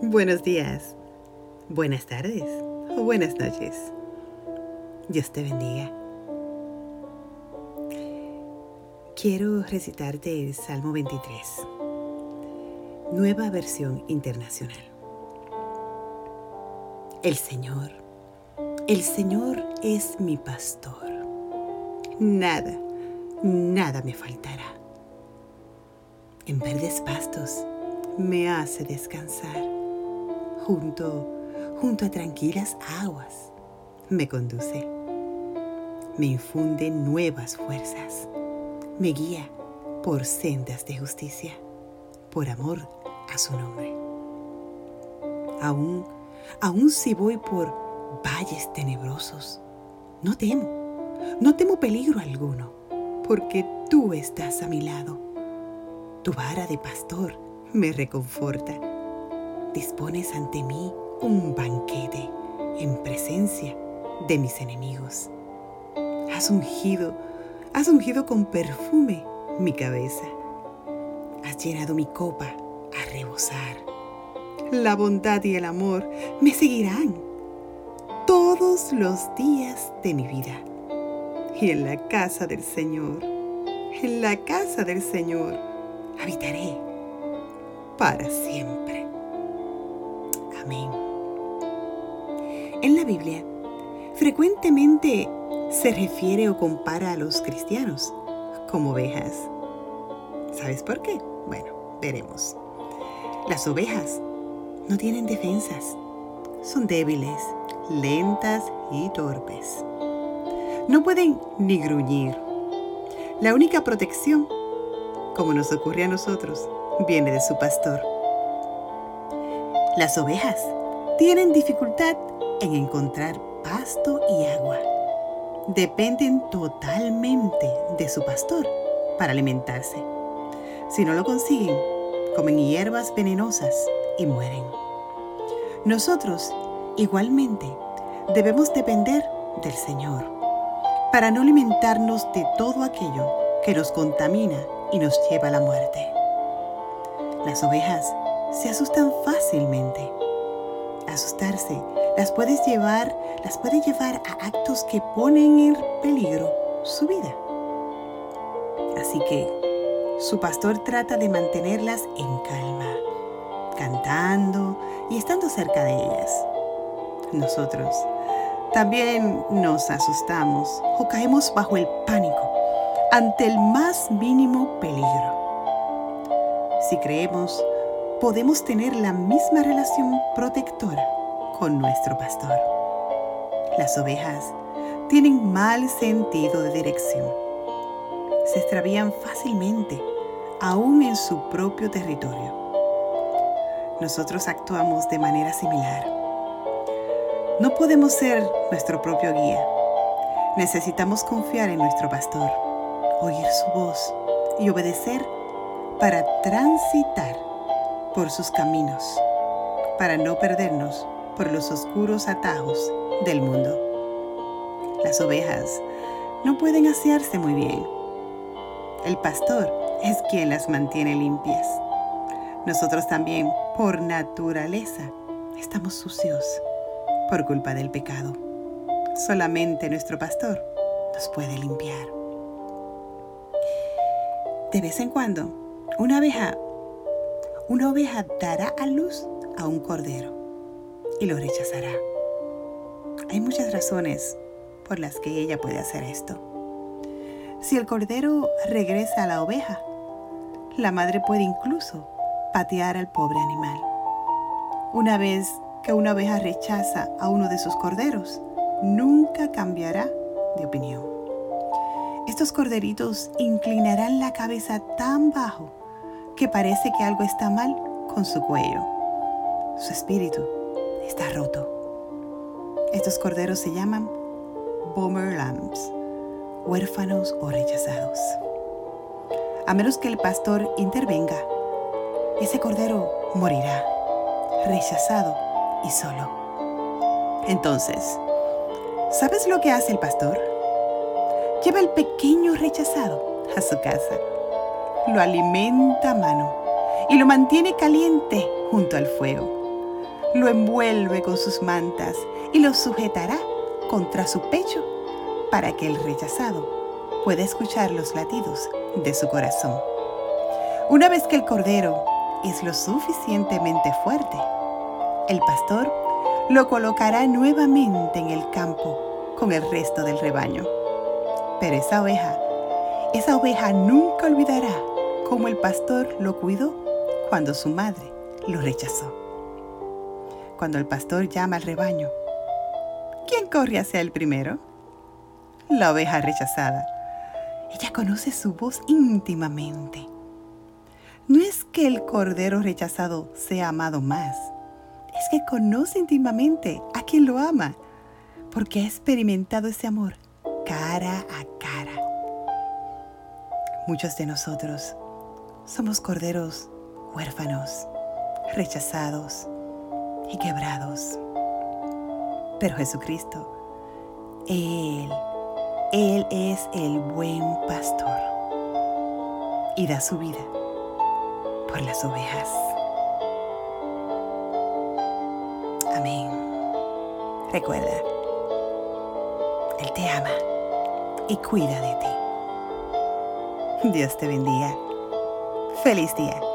Buenos días, buenas tardes o buenas noches. Dios te bendiga. Quiero recitarte el Salmo 23, nueva versión internacional. El Señor, el Señor es mi pastor. Nada, nada me faltará. En verdes pastos me hace descansar junto, junto a tranquilas aguas, me conduce. Me infunde nuevas fuerzas. Me guía por sendas de justicia, por amor a su nombre. Aún, aún si voy por valles tenebrosos, no temo, no temo peligro alguno, porque tú estás a mi lado. Tu vara de pastor me reconforta dispones ante mí un banquete en presencia de mis enemigos. Has ungido, has ungido con perfume mi cabeza. Has llenado mi copa a rebosar. La bondad y el amor me seguirán todos los días de mi vida. Y en la casa del Señor, en la casa del Señor, habitaré para siempre. En la Biblia, frecuentemente se refiere o compara a los cristianos como ovejas. ¿Sabes por qué? Bueno, veremos. Las ovejas no tienen defensas. Son débiles, lentas y torpes. No pueden ni gruñir. La única protección, como nos ocurre a nosotros, viene de su pastor. Las ovejas tienen dificultad en encontrar pasto y agua. Dependen totalmente de su pastor para alimentarse. Si no lo consiguen, comen hierbas venenosas y mueren. Nosotros, igualmente, debemos depender del Señor para no alimentarnos de todo aquello que nos contamina y nos lleva a la muerte. Las ovejas se asustan fácilmente. Asustarse las puedes llevar, las puede llevar a actos que ponen en peligro su vida. Así que su pastor trata de mantenerlas en calma, cantando y estando cerca de ellas. Nosotros también nos asustamos o caemos bajo el pánico ante el más mínimo peligro. Si creemos podemos tener la misma relación protectora con nuestro pastor. Las ovejas tienen mal sentido de dirección. Se extravían fácilmente, aún en su propio territorio. Nosotros actuamos de manera similar. No podemos ser nuestro propio guía. Necesitamos confiar en nuestro pastor, oír su voz y obedecer para transitar por sus caminos, para no perdernos por los oscuros atajos del mundo. Las ovejas no pueden asearse muy bien. El pastor es quien las mantiene limpias. Nosotros también, por naturaleza, estamos sucios por culpa del pecado. Solamente nuestro pastor nos puede limpiar. De vez en cuando, una abeja una oveja dará a luz a un cordero y lo rechazará. Hay muchas razones por las que ella puede hacer esto. Si el cordero regresa a la oveja, la madre puede incluso patear al pobre animal. Una vez que una oveja rechaza a uno de sus corderos, nunca cambiará de opinión. Estos corderitos inclinarán la cabeza tan bajo que parece que algo está mal con su cuello. Su espíritu está roto. Estos corderos se llaman Bomber Lambs, huérfanos o rechazados. A menos que el pastor intervenga, ese cordero morirá, rechazado y solo. Entonces, ¿sabes lo que hace el pastor? Lleva al pequeño rechazado a su casa lo alimenta a mano y lo mantiene caliente junto al fuego. lo envuelve con sus mantas y lo sujetará contra su pecho para que el rechazado pueda escuchar los latidos de su corazón. Una vez que el cordero es lo suficientemente fuerte, el pastor lo colocará nuevamente en el campo con el resto del rebaño. Pero esa oveja, esa oveja nunca olvidará cómo el pastor lo cuidó cuando su madre lo rechazó. Cuando el pastor llama al rebaño, ¿quién corre hacia el primero? La oveja rechazada. Ella conoce su voz íntimamente. No es que el cordero rechazado sea amado más, es que conoce íntimamente a quien lo ama, porque ha experimentado ese amor cara a cara. Muchos de nosotros somos corderos huérfanos, rechazados y quebrados. Pero Jesucristo, Él, Él es el buen pastor y da su vida por las ovejas. Amén. Recuerda, Él te ama y cuida de ti. Dios te bendiga. Feliz día.